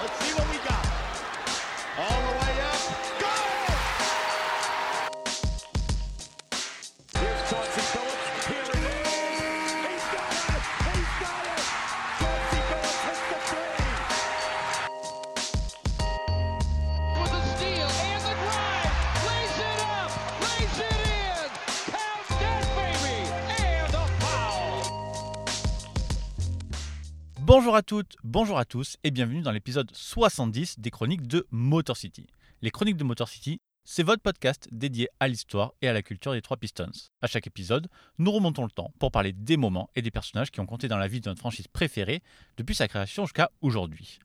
Let's see what Bonjour à toutes, bonjour à tous et bienvenue dans l'épisode 70 des chroniques de Motor City. Les chroniques de Motor City, c'est votre podcast dédié à l'histoire et à la culture des trois Pistons. À chaque épisode, nous remontons le temps pour parler des moments et des personnages qui ont compté dans la vie de notre franchise préférée depuis sa création jusqu'à aujourd'hui.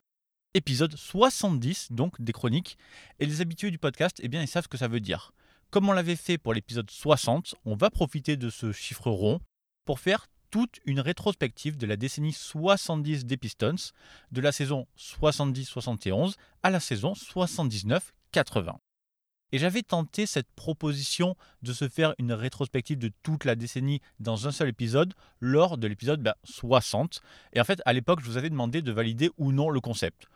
Épisode 70 donc des chroniques et les habitués du podcast, eh bien ils savent ce que ça veut dire. Comme on l'avait fait pour l'épisode 60, on va profiter de ce chiffre rond pour faire toute une rétrospective de la décennie 70 des Pistons, de la saison 70-71 à la saison 79-80. Et j'avais tenté cette proposition de se faire une rétrospective de toute la décennie dans un seul épisode lors de l'épisode ben, 60. Et en fait, à l'époque, je vous avais demandé de valider ou non le concept.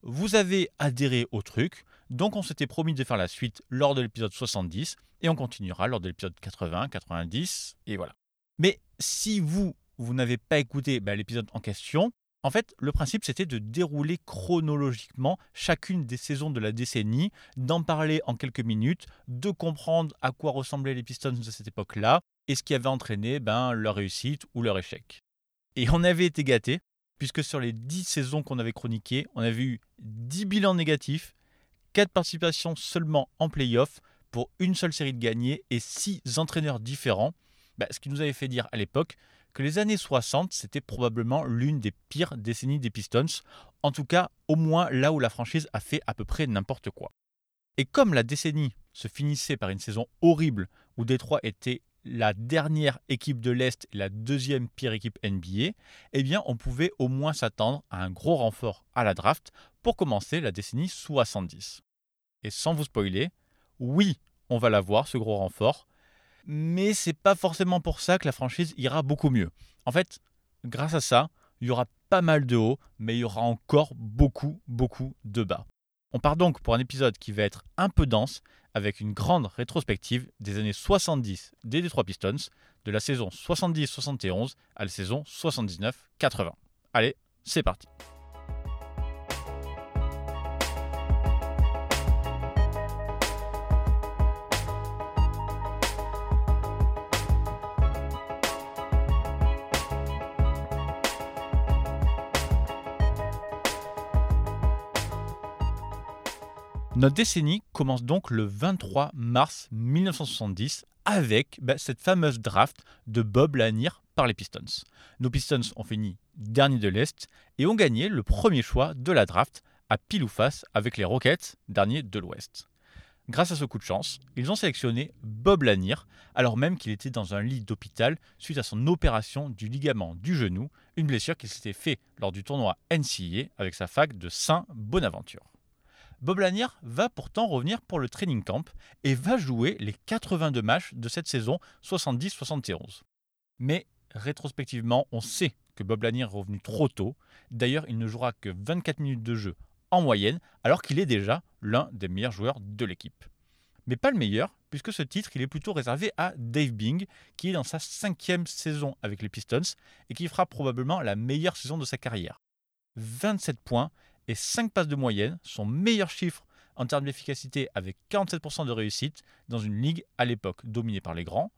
Vous avez adhéré au truc, donc on s'était promis de faire la suite lors de l'épisode 70 et on continuera lors de l'épisode 80, 90 et voilà. Mais si vous, vous n'avez pas écouté bah, l'épisode en question, en fait, le principe c'était de dérouler chronologiquement chacune des saisons de la décennie, d'en parler en quelques minutes, de comprendre à quoi ressemblaient les Pistons de cette époque-là et ce qui avait entraîné ben, leur réussite ou leur échec. Et on avait été gâtés, puisque sur les 10 saisons qu'on avait chroniquées, on avait eu 10 bilans négatifs, 4 participations seulement en playoff pour une seule série de gagnés et 6 entraîneurs différents bah, ce qui nous avait fait dire à l'époque que les années 60, c'était probablement l'une des pires décennies des Pistons, en tout cas au moins là où la franchise a fait à peu près n'importe quoi. Et comme la décennie se finissait par une saison horrible où Détroit était la dernière équipe de l'Est et la deuxième pire équipe NBA, eh bien on pouvait au moins s'attendre à un gros renfort à la draft pour commencer la décennie 70. Et sans vous spoiler, oui, on va l'avoir ce gros renfort, mais c'est pas forcément pour ça que la franchise ira beaucoup mieux. En fait, grâce à ça, il y aura pas mal de hauts, mais il y aura encore beaucoup, beaucoup de bas. On part donc pour un épisode qui va être un peu dense, avec une grande rétrospective des années 70 des Detroit Pistons, de la saison 70-71 à la saison 79-80. Allez, c'est parti. Notre décennie commence donc le 23 mars 1970 avec bah, cette fameuse draft de Bob Lanier par les Pistons. Nos Pistons ont fini dernier de l'Est et ont gagné le premier choix de la draft à pile ou face avec les Rockets, dernier de l'Ouest. Grâce à ce coup de chance, ils ont sélectionné Bob Lanier, alors même qu'il était dans un lit d'hôpital suite à son opération du ligament du genou, une blessure qu'il s'était fait lors du tournoi NCAA avec sa fac de Saint-Bonaventure. Bob Lanier va pourtant revenir pour le training camp et va jouer les 82 matchs de cette saison 70-71. Mais rétrospectivement, on sait que Bob Lanier est revenu trop tôt. D'ailleurs, il ne jouera que 24 minutes de jeu en moyenne, alors qu'il est déjà l'un des meilleurs joueurs de l'équipe. Mais pas le meilleur, puisque ce titre il est plutôt réservé à Dave Bing, qui est dans sa cinquième saison avec les Pistons et qui fera probablement la meilleure saison de sa carrière. 27 points et 5 passes de moyenne, son meilleur chiffre en termes d'efficacité avec 47% de réussite dans une ligue à l'époque dominée par les grands,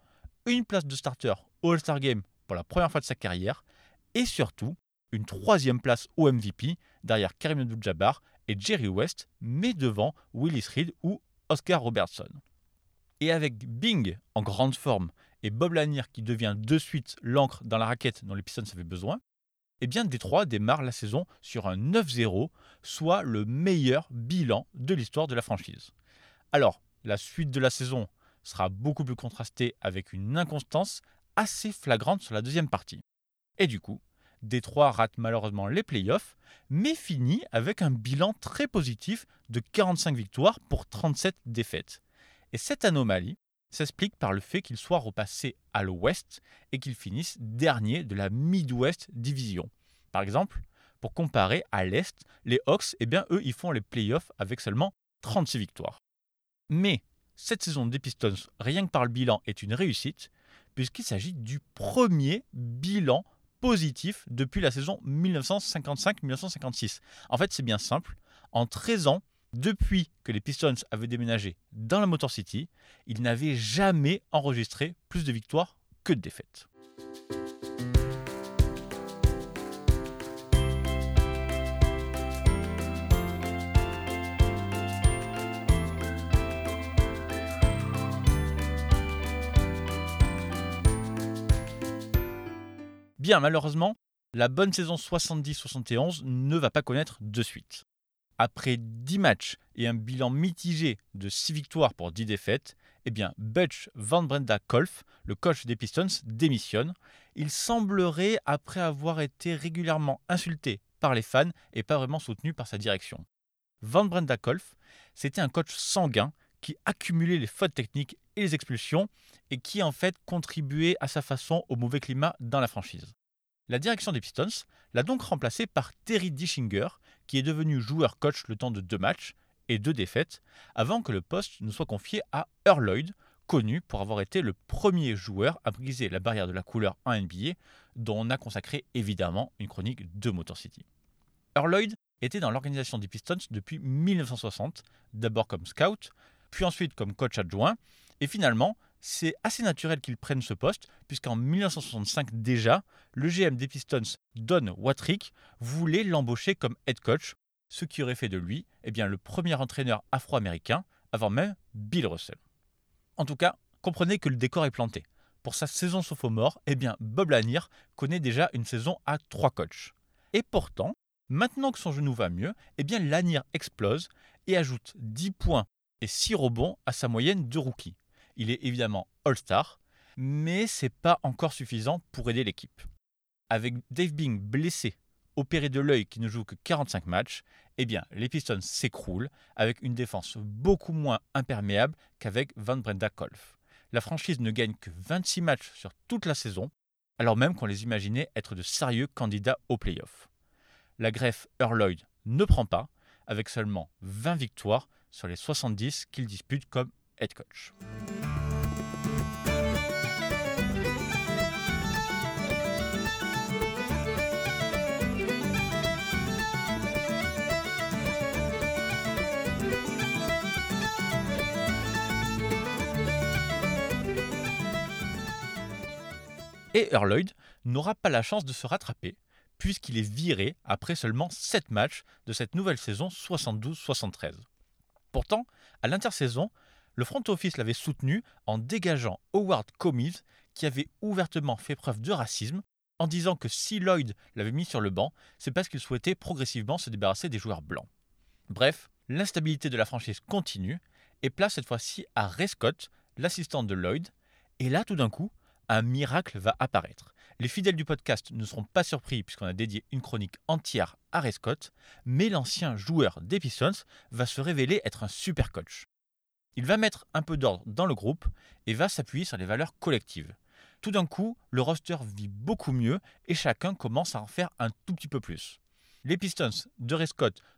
une place de starter au All-Star Game pour la première fois de sa carrière, et surtout une troisième place au MVP derrière Karim Abdul-Jabbar et Jerry West, mais devant Willis Reed ou Oscar Robertson. Et avec Bing en grande forme et Bob Lanier qui devient de suite l'encre dans la raquette dont les Pistons avaient besoin, eh bien Détroit démarre la saison sur un 9-0, soit le meilleur bilan de l'histoire de la franchise. Alors, la suite de la saison sera beaucoup plus contrastée avec une inconstance assez flagrante sur la deuxième partie. Et du coup, Détroit rate malheureusement les playoffs, mais finit avec un bilan très positif de 45 victoires pour 37 défaites. Et cette anomalie s'explique par le fait qu'il soit repassé à l'ouest et qu'il finisse dernier de la Midwest Division. Par exemple, Pour comparer, à l'Est, les Hawks, eh bien, eux, ils font les playoffs avec seulement 36 victoires. Mais cette saison des Pistons, rien que par le bilan, est une réussite, puisqu'il s'agit du premier bilan positif depuis la saison 1955-1956. En fait, c'est bien simple. En 13 ans, depuis que les Pistons avaient déménagé dans la Motor City, ils n'avaient jamais enregistré plus de victoires que de défaites. Bien, malheureusement, la bonne saison 70-71 ne va pas connaître de suite. Après 10 matchs et un bilan mitigé de 6 victoires pour 10 défaites, eh bien Butch Van Brenda Kolf, le coach des Pistons, démissionne. Il semblerait, après avoir été régulièrement insulté par les fans et pas vraiment soutenu par sa direction. Van Brenda Kolf, c'était un coach sanguin qui accumulait les fautes techniques et les expulsions et qui en fait contribuait à sa façon au mauvais climat dans la franchise. La direction des Pistons l'a donc remplacé par Terry Dischinger, qui est devenu joueur-coach le temps de deux matchs et deux défaites, avant que le poste ne soit confié à Earl Lloyd, connu pour avoir été le premier joueur à briser la barrière de la couleur en NBA, dont on a consacré évidemment une chronique de Motor City. Earl Lloyd était dans l'organisation des Pistons depuis 1960, d'abord comme scout, puis ensuite comme coach adjoint, et finalement, c'est assez naturel qu'il prenne ce poste, puisqu'en 1965 déjà, le GM des Pistons, Don Watrick, voulait l'embaucher comme head coach, ce qui aurait fait de lui eh le premier entraîneur afro-américain, avant même Bill Russell. En tout cas, comprenez que le décor est planté. Pour sa saison sophomore, eh bien, Bob Lanier connaît déjà une saison à trois coachs. Et pourtant, maintenant que son genou va mieux, eh bien, Lanier explose et ajoute 10 points et 6 rebonds à sa moyenne de rookie. Il est évidemment All-Star, mais c'est pas encore suffisant pour aider l'équipe. Avec Dave Bing blessé, opéré de l'œil qui ne joue que 45 matchs, eh bien, les Pistons s'écroulent avec une défense beaucoup moins imperméable qu'avec Van Brenda Kolf. La franchise ne gagne que 26 matchs sur toute la saison, alors même qu'on les imaginait être de sérieux candidats aux playoffs. La greffe Earl ne prend pas, avec seulement 20 victoires sur les 70 qu'il dispute comme head coach. Et Lloyd n'aura pas la chance de se rattraper, puisqu'il est viré après seulement 7 matchs de cette nouvelle saison 72-73. Pourtant, à l'intersaison, le front office l'avait soutenu en dégageant Howard Comiz, qui avait ouvertement fait preuve de racisme, en disant que si Lloyd l'avait mis sur le banc, c'est parce qu'il souhaitait progressivement se débarrasser des joueurs blancs. Bref, l'instabilité de la franchise continue et place cette fois-ci à Ray Scott, l'assistant de Lloyd, et là tout d'un coup, un miracle va apparaître. Les fidèles du podcast ne seront pas surpris puisqu'on a dédié une chronique entière à Ray Scott, mais l'ancien joueur des Pistons va se révéler être un super coach. Il va mettre un peu d'ordre dans le groupe et va s'appuyer sur les valeurs collectives. Tout d'un coup, le roster vit beaucoup mieux et chacun commence à en faire un tout petit peu plus. Les Pistons de Ray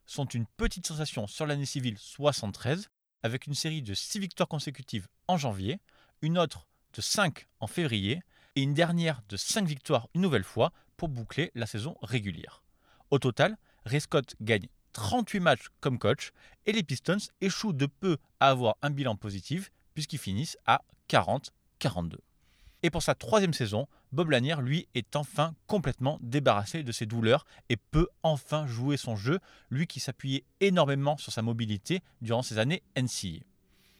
sont une petite sensation sur l'année civile 73 avec une série de 6 victoires consécutives en janvier, une autre de 5 en février et une dernière de 5 victoires une nouvelle fois pour boucler la saison régulière. Au total, Ray Scott gagne 38 matchs comme coach et les Pistons échouent de peu à avoir un bilan positif puisqu'ils finissent à 40-42. Et pour sa troisième saison, Bob Lanier, lui, est enfin complètement débarrassé de ses douleurs et peut enfin jouer son jeu, lui qui s'appuyait énormément sur sa mobilité durant ses années NCA.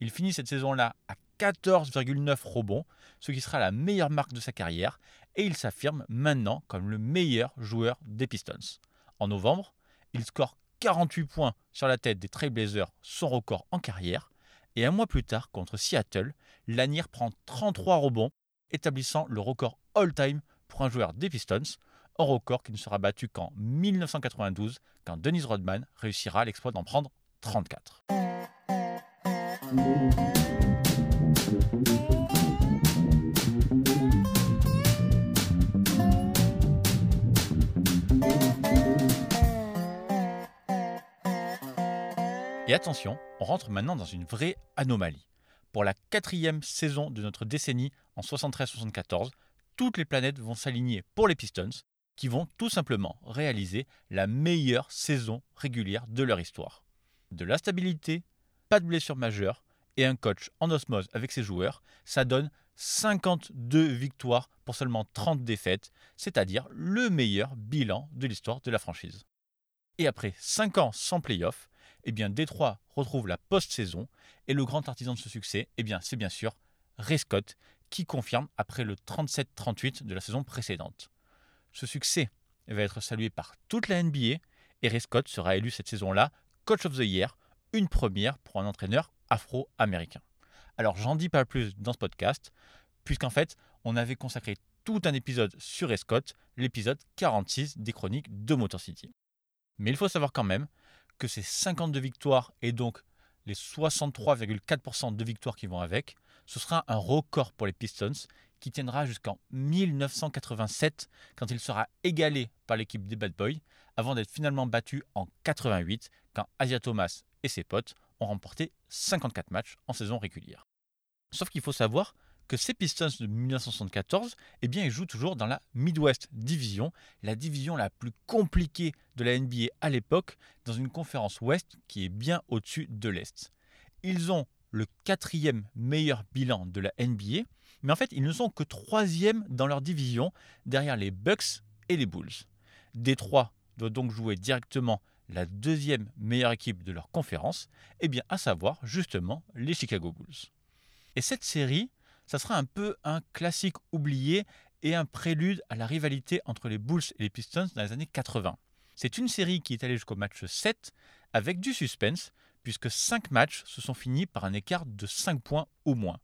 Il finit cette saison-là à 14,9 rebonds, ce qui sera la meilleure marque de sa carrière, et il s'affirme maintenant comme le meilleur joueur des Pistons. En novembre, il score 48 points sur la tête des Trailblazers, son record en carrière, et un mois plus tard, contre Seattle, Lanier prend 33 rebonds, établissant le record all-time pour un joueur des Pistons, un record qui ne sera battu qu'en 1992, quand Dennis Rodman réussira l'exploit d'en prendre 34. Et attention, on rentre maintenant dans une vraie anomalie. Pour la quatrième saison de notre décennie en 73-74, toutes les planètes vont s'aligner pour les Pistons, qui vont tout simplement réaliser la meilleure saison régulière de leur histoire. De la stabilité, pas de blessures majeures, et un coach en osmose avec ses joueurs, ça donne 52 victoires pour seulement 30 défaites, c'est-à-dire le meilleur bilan de l'histoire de la franchise. Et après 5 ans sans playoff, eh bien Détroit retrouve la post-saison et le grand artisan de ce succès, eh bien c'est bien sûr Ray Scott qui confirme après le 37-38 de la saison précédente. Ce succès va être salué par toute la NBA et Ray Scott sera élu cette saison-là Coach of the Year, une première pour un entraîneur afro-américain. Alors j'en dis pas plus dans ce podcast, puisqu'en fait on avait consacré tout un épisode sur Ray Scott, l'épisode 46 des chroniques de Motor City. Mais il faut savoir quand même que ces 52 victoires et donc les 63,4% de victoires qui vont avec, ce sera un record pour les Pistons qui tiendra jusqu'en 1987 quand il sera égalé par l'équipe des Bad Boys avant d'être finalement battu en 88 quand Asia Thomas et ses potes ont remporté 54 matchs en saison régulière. Sauf qu'il faut savoir que ces Pistons de 1974, eh bien, ils jouent toujours dans la Midwest Division, la division la plus compliquée de la NBA à l'époque, dans une conférence Ouest qui est bien au-dessus de l'Est. Ils ont le quatrième meilleur bilan de la NBA, mais en fait, ils ne sont que troisième dans leur division, derrière les Bucks et les Bulls. Détroit doit donc jouer directement la deuxième meilleure équipe de leur conférence, eh bien à savoir justement les Chicago Bulls. Et cette série, ça sera un peu un classique oublié et un prélude à la rivalité entre les Bulls et les Pistons dans les années 80. C'est une série qui est allée jusqu'au match 7 avec du suspense, puisque 5 matchs se sont finis par un écart de 5 points au moins.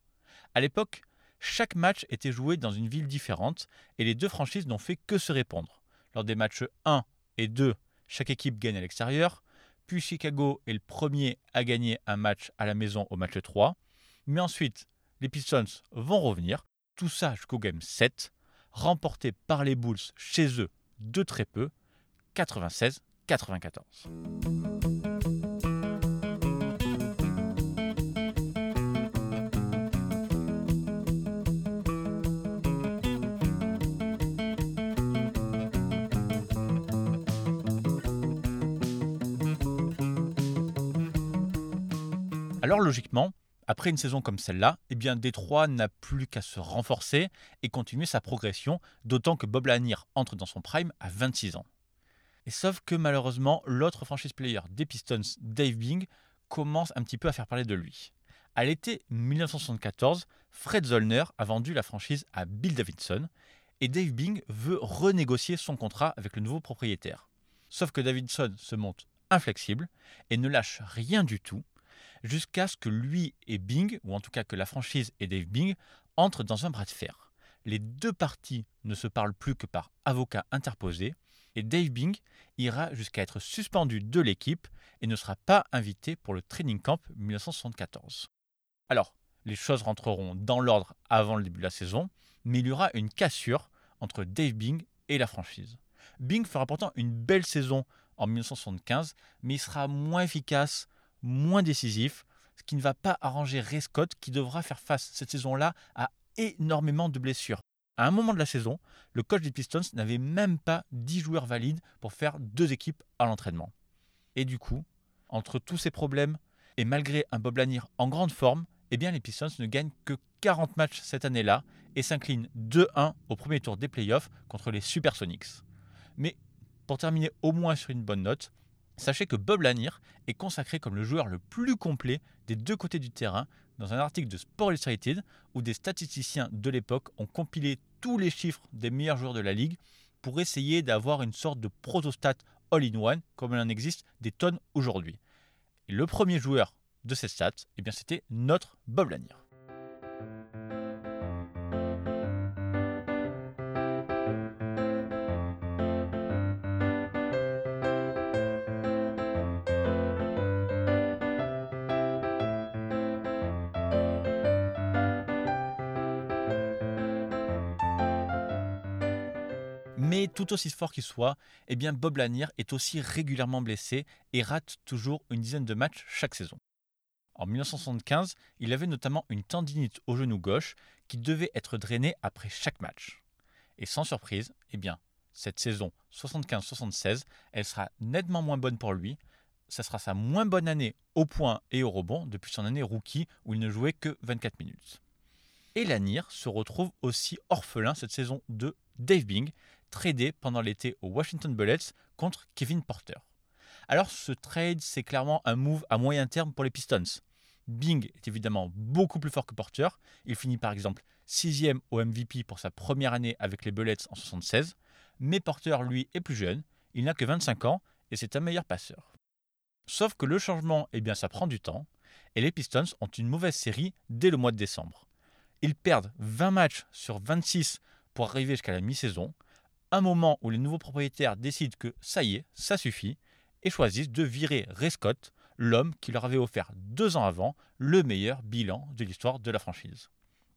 À l'époque, chaque match était joué dans une ville différente et les deux franchises n'ont fait que se répondre. Lors des matchs 1 et 2, chaque équipe gagne à l'extérieur, puis Chicago est le premier à gagner un match à la maison au match 3, mais ensuite les Pistons vont revenir, tout ça jusqu'au game 7, remporté par les Bulls chez eux de très peu, 96-94. Alors logiquement, après une saison comme celle-là, eh bien Détroit n'a plus qu'à se renforcer et continuer sa progression, d'autant que Bob Lanier entre dans son prime à 26 ans. Et sauf que malheureusement, l'autre franchise player des Pistons, Dave Bing, commence un petit peu à faire parler de lui. À l'été 1974, Fred Zollner a vendu la franchise à Bill Davidson et Dave Bing veut renégocier son contrat avec le nouveau propriétaire. Sauf que Davidson se montre inflexible et ne lâche rien du tout jusqu'à ce que lui et Bing, ou en tout cas que la franchise et Dave Bing, entrent dans un bras de fer. Les deux parties ne se parlent plus que par avocat interposé, et Dave Bing ira jusqu'à être suspendu de l'équipe et ne sera pas invité pour le Training Camp 1974. Alors, les choses rentreront dans l'ordre avant le début de la saison, mais il y aura une cassure entre Dave Bing et la franchise. Bing fera pourtant une belle saison en 1975, mais il sera moins efficace, moins décisif, ce qui ne va pas arranger Ray Scott qui devra faire face cette saison-là à énormément de blessures. À un moment de la saison, le coach des Pistons n'avait même pas 10 joueurs valides pour faire deux équipes à l'entraînement. Et du coup, entre tous ces problèmes, et malgré un Bob Lanier en grande forme, eh bien les Pistons ne gagnent que 40 matchs cette année-là et s'inclinent 2-1 au premier tour des playoffs contre les Supersonics. Mais pour terminer au moins sur une bonne note, Sachez que Bob Lanier est consacré comme le joueur le plus complet des deux côtés du terrain dans un article de Sport Illustrated où des statisticiens de l'époque ont compilé tous les chiffres des meilleurs joueurs de la ligue pour essayer d'avoir une sorte de protostat all-in-one comme il en existe des tonnes aujourd'hui. Le premier joueur de ces stats, eh c'était notre Bob Lanier. Tout aussi fort qu'il soit, eh bien Bob Lanier est aussi régulièrement blessé et rate toujours une dizaine de matchs chaque saison. En 1975, il avait notamment une tendinite au genou gauche qui devait être drainée après chaque match. Et sans surprise, eh bien, cette saison 75-76, elle sera nettement moins bonne pour lui. Ça sera sa moins bonne année au point et au rebond depuis son année rookie où il ne jouait que 24 minutes. Et Lanier se retrouve aussi orphelin cette saison de Dave Bing, tradé pendant l'été aux Washington Bullets contre Kevin Porter. Alors ce trade, c'est clairement un move à moyen terme pour les Pistons. Bing est évidemment beaucoup plus fort que Porter. Il finit par exemple sixième au MVP pour sa première année avec les Bullets en 76. Mais Porter, lui, est plus jeune. Il n'a que 25 ans et c'est un meilleur passeur. Sauf que le changement, eh bien, ça prend du temps. Et les Pistons ont une mauvaise série dès le mois de décembre. Ils perdent 20 matchs sur 26 pour arriver jusqu'à la mi-saison. Un moment où les nouveaux propriétaires décident que ça y est, ça suffit, et choisissent de virer Ray Scott, l'homme qui leur avait offert deux ans avant le meilleur bilan de l'histoire de la franchise.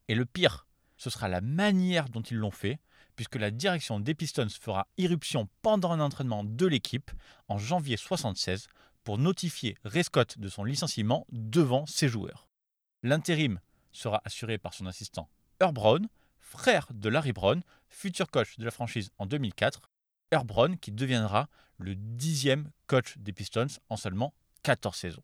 Et le pire, ce sera la manière dont ils l'ont fait, puisque la direction des Pistons fera irruption pendant un entraînement de l'équipe en janvier 1976 pour notifier Ray Scott de son licenciement devant ses joueurs. L'intérim sera assuré par son assistant Herb Brown, frère de Larry Brown, futur coach de la franchise en 2004. Herb Brown qui deviendra le dixième coach des Pistons en seulement 14 saisons.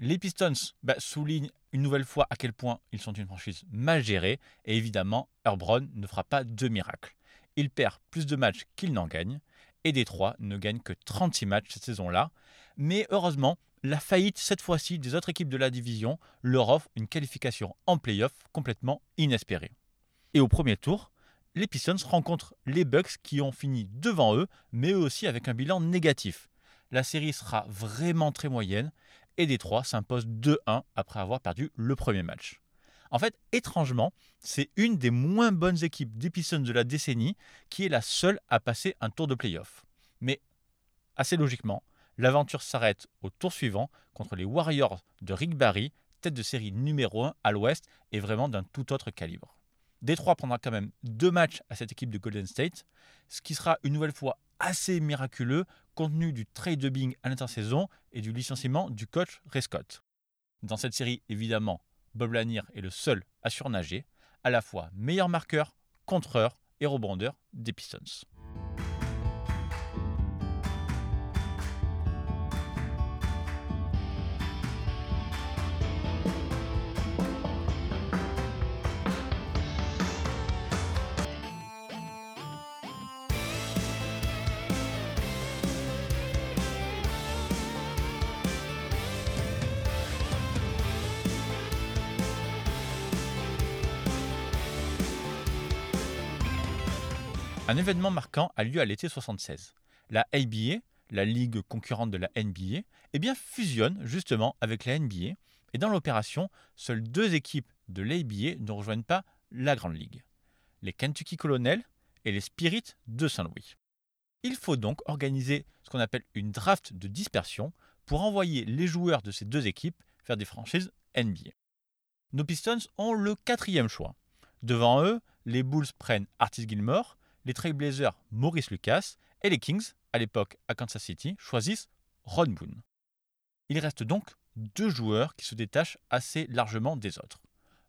Les Pistons bah, soulignent une nouvelle fois à quel point ils sont une franchise mal gérée et évidemment Herb Brown ne fera pas de miracle. Il perd plus de matchs qu'il n'en gagne et Détroit ne gagne que 36 matchs cette saison-là. Mais heureusement, la faillite cette fois-ci des autres équipes de la division leur offre une qualification en playoff complètement inespérée. Et au premier tour, les Pistons rencontrent les Bucks qui ont fini devant eux, mais eux aussi avec un bilan négatif. La série sera vraiment très moyenne et Détroit s'impose 2-1 après avoir perdu le premier match. En fait, étrangement, c'est une des moins bonnes équipes des Pistons de la décennie qui est la seule à passer un tour de playoff. Mais assez logiquement, l'aventure s'arrête au tour suivant contre les Warriors de Rick Barry, tête de série numéro 1 à l'ouest et vraiment d'un tout autre calibre. Détroit prendra quand même deux matchs à cette équipe de Golden State, ce qui sera une nouvelle fois assez miraculeux compte tenu du trade de Bing à l'intersaison et du licenciement du coach Ray Scott. Dans cette série, évidemment, Bob Lanier est le seul à surnager, à la fois meilleur marqueur, contreur et rebondeur des Pistons. Un événement marquant a lieu à l'été 76. La ABA, la ligue concurrente de la NBA, eh fusionne justement avec la NBA. Et dans l'opération, seules deux équipes de l'ABA ne rejoignent pas la Grande Ligue. Les Kentucky Colonels et les Spirits de Saint-Louis. Il faut donc organiser ce qu'on appelle une draft de dispersion pour envoyer les joueurs de ces deux équipes vers des franchises NBA. Nos Pistons ont le quatrième choix. Devant eux, les Bulls prennent Artis Gilmore, les Trailblazers Maurice Lucas et les Kings, à l'époque à Kansas City, choisissent Ron Boone. Il reste donc deux joueurs qui se détachent assez largement des autres.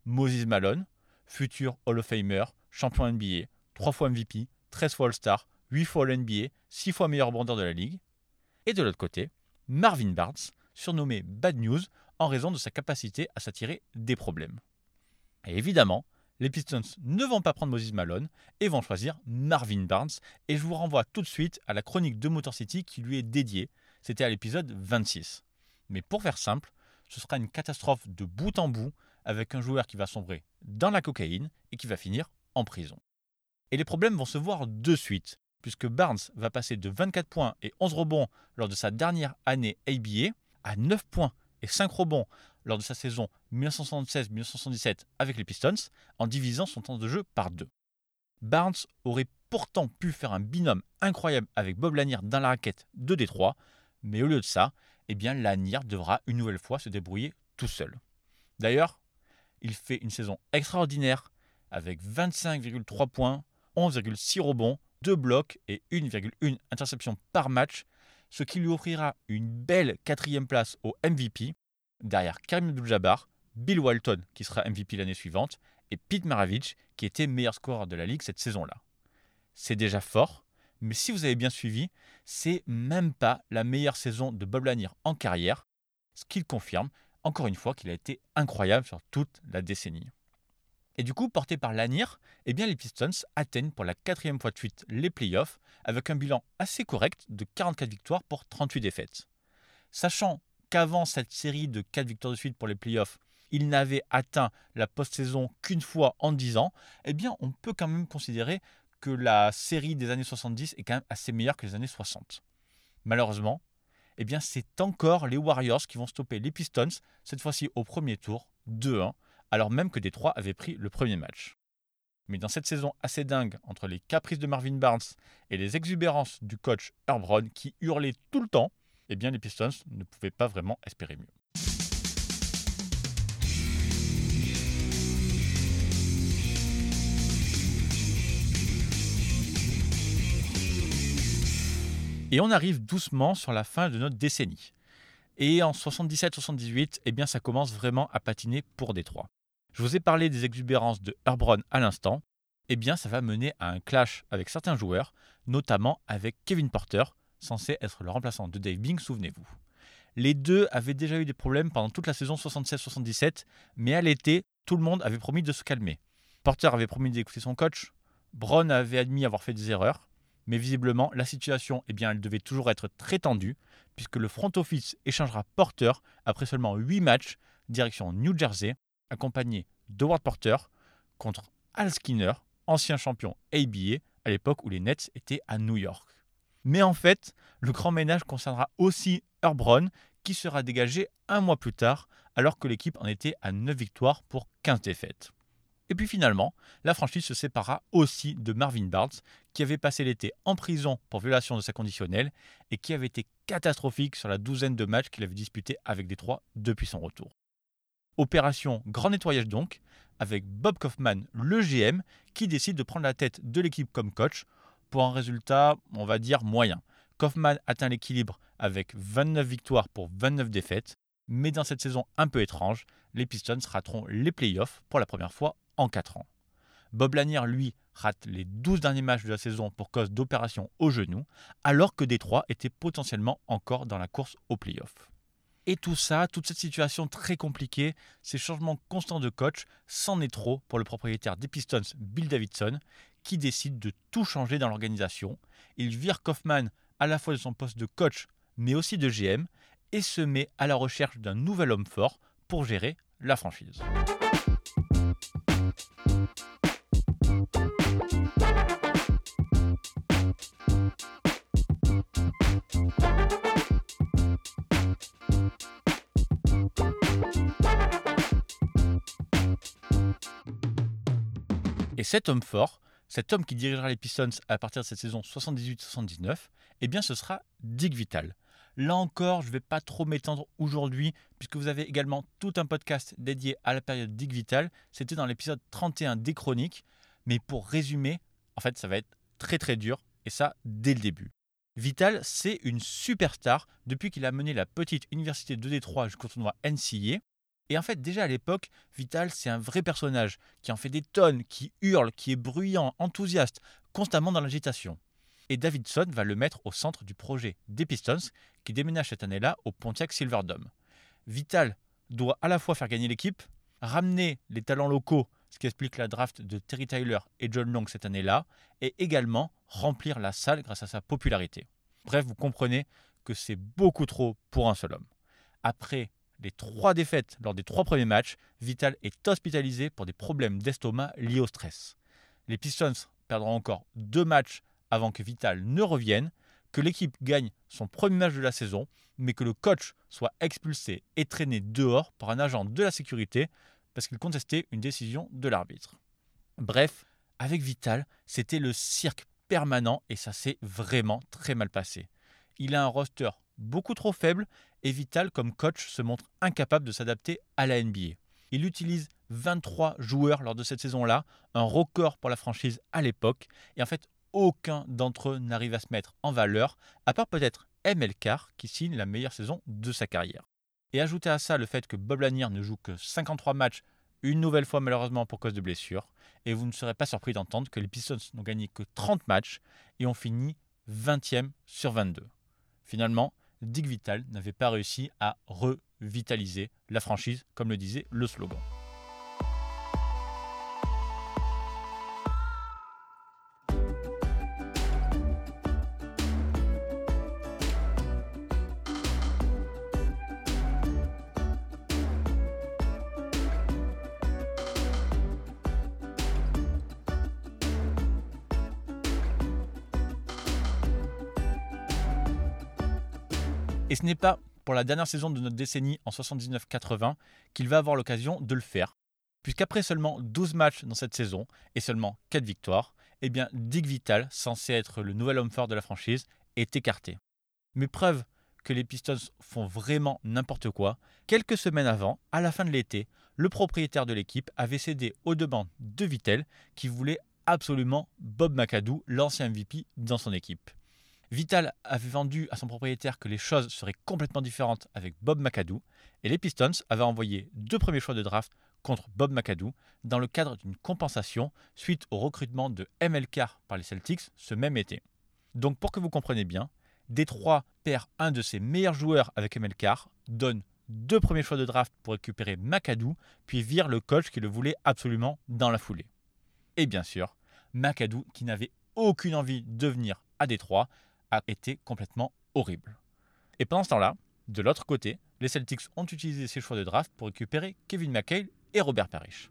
Moses Malone, futur Hall of Famer, champion NBA, 3 fois MVP, 13 fois All-Star, 8 fois All-NBA, 6 fois meilleur bandeur de la ligue. Et de l'autre côté, Marvin Barnes, surnommé Bad News en raison de sa capacité à s'attirer des problèmes. Et évidemment, les Pistons ne vont pas prendre Moses Malone et vont choisir Marvin Barnes. Et je vous renvoie tout de suite à la chronique de Motor City qui lui est dédiée. C'était à l'épisode 26. Mais pour faire simple, ce sera une catastrophe de bout en bout avec un joueur qui va sombrer dans la cocaïne et qui va finir en prison. Et les problèmes vont se voir de suite, puisque Barnes va passer de 24 points et 11 rebonds lors de sa dernière année ABA à 9 points et 5 rebonds lors de sa saison 1976-1977 avec les Pistons en divisant son temps de jeu par deux. Barnes aurait pourtant pu faire un binôme incroyable avec Bob Lanier dans la raquette de Détroit, mais au lieu de ça, eh bien Lanier devra une nouvelle fois se débrouiller tout seul. D'ailleurs, il fait une saison extraordinaire avec 25,3 points, 11,6 rebonds, 2 blocs et 1,1 interception par match, ce qui lui offrira une belle quatrième place au MVP, derrière Karim Abdul-Jabbar, Bill Walton qui sera MVP l'année suivante, et Pete Maravich qui était meilleur scoreur de la ligue cette saison-là. C'est déjà fort, mais si vous avez bien suivi, c'est même pas la meilleure saison de Bob Lanier en carrière, ce qui confirme encore une fois qu'il a été incroyable sur toute la décennie. Et du coup, porté par Lanier, eh les Pistons atteignent pour la quatrième fois de suite les playoffs avec un bilan assez correct de 44 victoires pour 38 défaites. Sachant qu'avant cette série de 4 victoires de suite pour les playoffs, il n'avait atteint la post-saison qu'une fois en 10 ans, eh bien on peut quand même considérer que la série des années 70 est quand même assez meilleure que les années 60. Malheureusement, eh bien c'est encore les Warriors qui vont stopper les Pistons, cette fois-ci au premier tour, 2-1, alors même que Détroit avait pris le premier match. Mais dans cette saison assez dingue, entre les caprices de Marvin Barnes et les exubérances du coach Herb qui hurlait tout le temps, eh les Pistons ne pouvaient pas vraiment espérer mieux. Et on arrive doucement sur la fin de notre décennie. Et en 77-78, eh bien ça commence vraiment à patiner pour Détroit. Je vous ai parlé des exubérances de Herbron à l'instant. Eh bien ça va mener à un clash avec certains joueurs, notamment avec Kevin Porter, censé être le remplaçant de Dave Bing, souvenez-vous. Les deux avaient déjà eu des problèmes pendant toute la saison 76-77, mais à l'été, tout le monde avait promis de se calmer. Porter avait promis d'écouter son coach, Brown avait admis avoir fait des erreurs, mais visiblement, la situation, eh bien, elle devait toujours être très tendue, puisque le front office échangera Porter après seulement 8 matchs, direction New Jersey, accompagné d'Howard Porter contre Al Skinner, ancien champion ABA, à l'époque où les Nets étaient à New York. Mais en fait, le grand ménage concernera aussi Herbron, qui sera dégagé un mois plus tard, alors que l'équipe en était à 9 victoires pour 15 défaites. Et puis finalement, la franchise se sépara aussi de Marvin Barnes, qui avait passé l'été en prison pour violation de sa conditionnelle et qui avait été catastrophique sur la douzaine de matchs qu'il avait disputés avec Détroit depuis son retour. Opération grand nettoyage donc, avec Bob Kaufman, le GM, qui décide de prendre la tête de l'équipe comme coach pour un résultat, on va dire, moyen. Kaufman atteint l'équilibre avec 29 victoires pour 29 défaites, mais dans cette saison un peu étrange, les Pistons rateront les playoffs pour la première fois en 4 ans. Bob Lanier, lui, rate les 12 derniers matchs de la saison pour cause d'opération au genou, alors que Détroit était potentiellement encore dans la course aux playoffs. Et tout ça, toute cette situation très compliquée, ces changements constants de coach, c'en est trop pour le propriétaire des Pistons, Bill Davidson, qui décide de tout changer dans l'organisation. Il vire Kaufman à la fois de son poste de coach, mais aussi de GM, et se met à la recherche d'un nouvel homme fort pour gérer la franchise. Et cet homme fort, cet homme qui dirigera les Pistons à partir de cette saison 78-79, eh bien ce sera Dick Vital. Là encore, je ne vais pas trop m'étendre aujourd'hui, puisque vous avez également tout un podcast dédié à la période Dick Vital. C'était dans l'épisode 31 des chroniques. Mais pour résumer, en fait, ça va être très très dur, et ça dès le début. Vital, c'est une superstar depuis qu'il a mené la petite université de Détroit jusqu'au tournoi NCA. Et en fait, déjà à l'époque, Vital, c'est un vrai personnage qui en fait des tonnes, qui hurle, qui est bruyant, enthousiaste, constamment dans l'agitation. Et Davidson va le mettre au centre du projet des Pistons, qui déménage cette année-là au Pontiac Silverdome. Vital doit à la fois faire gagner l'équipe, ramener les talents locaux, ce qui explique la draft de Terry Tyler et John Long cette année-là, et également remplir la salle grâce à sa popularité. Bref, vous comprenez que c'est beaucoup trop pour un seul homme. Après les trois défaites lors des trois premiers matchs, Vital est hospitalisé pour des problèmes d'estomac liés au stress. Les Pistons perdront encore deux matchs avant que Vital ne revienne, que l'équipe gagne son premier match de la saison, mais que le coach soit expulsé et traîné dehors par un agent de la sécurité parce qu'il contestait une décision de l'arbitre. Bref, avec Vital, c'était le cirque permanent et ça s'est vraiment très mal passé. Il a un roster beaucoup trop faible et Vital comme coach se montre incapable de s'adapter à la NBA. Il utilise 23 joueurs lors de cette saison-là, un record pour la franchise à l'époque, et en fait aucun d'entre eux n'arrive à se mettre en valeur, à part peut-être ML Carr qui signe la meilleure saison de sa carrière. Et ajoutez à ça le fait que Bob Lanier ne joue que 53 matchs, une nouvelle fois malheureusement pour cause de blessure, et vous ne serez pas surpris d'entendre que les Pistons n'ont gagné que 30 matchs et ont fini 20e sur 22. Finalement, Dick Vital n'avait pas réussi à revitaliser la franchise, comme le disait le slogan. Et ce n'est pas pour la dernière saison de notre décennie en 79-80 qu'il va avoir l'occasion de le faire. Puisqu'après seulement 12 matchs dans cette saison et seulement 4 victoires, eh bien Dick Vital, censé être le nouvel homme fort de la franchise, est écarté. Mais preuve que les Pistons font vraiment n'importe quoi, quelques semaines avant, à la fin de l'été, le propriétaire de l'équipe avait cédé aux demandes de Vittel qui voulait absolument Bob McAdoo, l'ancien MVP, dans son équipe. Vital avait vendu à son propriétaire que les choses seraient complètement différentes avec Bob McAdoo, et les Pistons avaient envoyé deux premiers choix de draft contre Bob McAdoo dans le cadre d'une compensation suite au recrutement de MLK par les Celtics ce même été. Donc pour que vous compreniez bien, Détroit perd un de ses meilleurs joueurs avec MLK, donne deux premiers choix de draft pour récupérer McAdoo, puis vire le coach qui le voulait absolument dans la foulée. Et bien sûr, McAdoo, qui n'avait aucune envie de venir à Détroit, a été complètement horrible. Et pendant ce temps-là, de l'autre côté, les Celtics ont utilisé ces choix de draft pour récupérer Kevin McHale et Robert Parrish.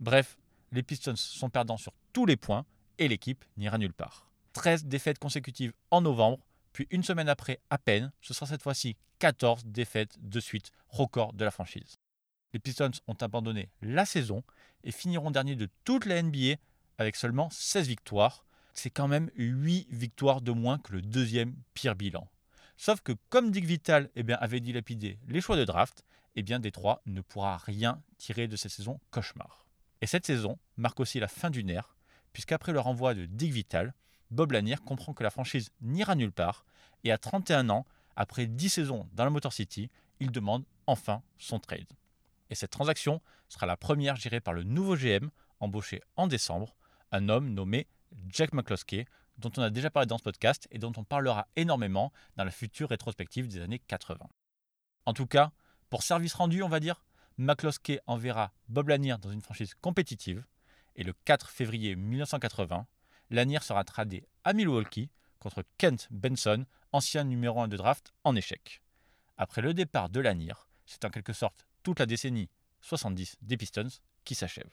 Bref, les Pistons sont perdants sur tous les points et l'équipe n'ira nulle part. 13 défaites consécutives en novembre, puis une semaine après à peine, ce sera cette fois-ci 14 défaites de suite, record de la franchise. Les Pistons ont abandonné la saison et finiront dernier de toute la NBA avec seulement 16 victoires, c'est quand même 8 victoires de moins que le deuxième pire bilan. Sauf que comme Dick Vital eh bien, avait dilapidé les choix de draft, eh bien Détroit ne pourra rien tirer de cette saison cauchemar. Et cette saison marque aussi la fin d'une ère, puisqu'après le renvoi de Dick Vital, Bob Lanier comprend que la franchise n'ira nulle part, et à 31 ans, après 10 saisons dans la Motor City, il demande enfin son trade. Et cette transaction sera la première gérée par le nouveau GM, embauché en décembre, un homme nommé Jack McCloskey, dont on a déjà parlé dans ce podcast et dont on parlera énormément dans la future rétrospective des années 80. En tout cas, pour service rendu, on va dire, McCloskey enverra Bob Lanier dans une franchise compétitive, et le 4 février 1980, Lanier sera tradé à Milwaukee contre Kent Benson, ancien numéro 1 de draft, en échec. Après le départ de Lanier, c'est en quelque sorte toute la décennie 70 des Pistons qui s'achève.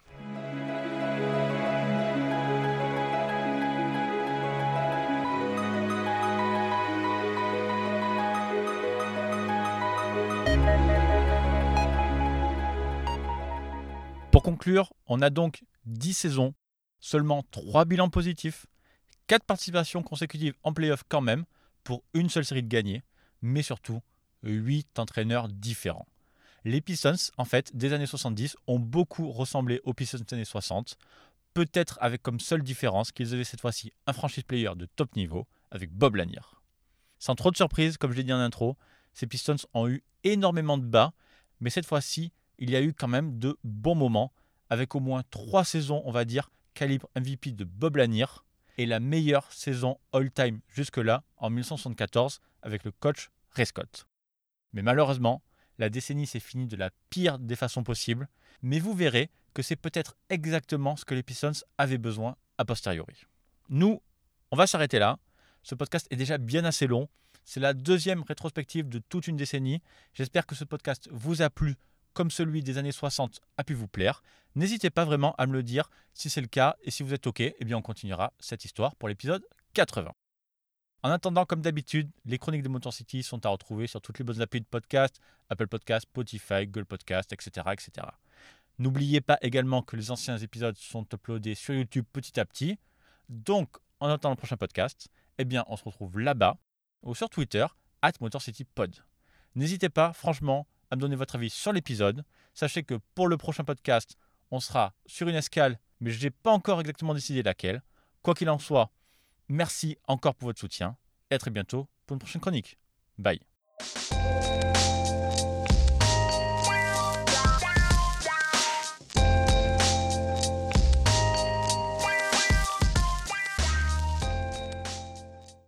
Pour conclure, on a donc 10 saisons, seulement 3 bilans positifs, 4 participations consécutives en playoff quand même, pour une seule série de gagnés, mais surtout 8 entraîneurs différents. Les Pistons, en fait, des années 70, ont beaucoup ressemblé aux Pistons des années 60, peut-être avec comme seule différence qu'ils avaient cette fois-ci un franchise player de top niveau avec Bob Lanier. Sans trop de surprise, comme je l'ai dit en intro, ces Pistons ont eu énormément de bas, mais cette fois-ci, il y a eu quand même de bons moments, avec au moins 3 saisons, on va dire, calibre MVP de Bob Lanier, et la meilleure saison all-time jusque-là en 1974 avec le coach Ray Scott. Mais malheureusement, la décennie s'est finie de la pire des façons possibles, mais vous verrez que c'est peut-être exactement ce que les Pistons avaient besoin a posteriori. Nous, on va s'arrêter là. Ce podcast est déjà bien assez long. C'est la deuxième rétrospective de toute une décennie. J'espère que ce podcast vous a plu comme celui des années 60 a pu vous plaire. N'hésitez pas vraiment à me le dire si c'est le cas et si vous êtes OK, eh bien on continuera cette histoire pour l'épisode 80. En attendant, comme d'habitude, les chroniques de Motor City sont à retrouver sur toutes les bonnes applis de podcast, Apple Podcast, Spotify, Google Podcast, etc. etc. N'oubliez pas également que les anciens épisodes sont uploadés sur YouTube petit à petit. Donc, en attendant le prochain podcast, eh bien, on se retrouve là-bas ou sur Twitter, at MotorCityPod. N'hésitez pas, franchement, à me donner votre avis sur l'épisode. Sachez que pour le prochain podcast, on sera sur une escale, mais je n'ai pas encore exactement décidé laquelle. Quoi qu'il en soit, Merci encore pour votre soutien et à très bientôt pour une prochaine chronique. Bye.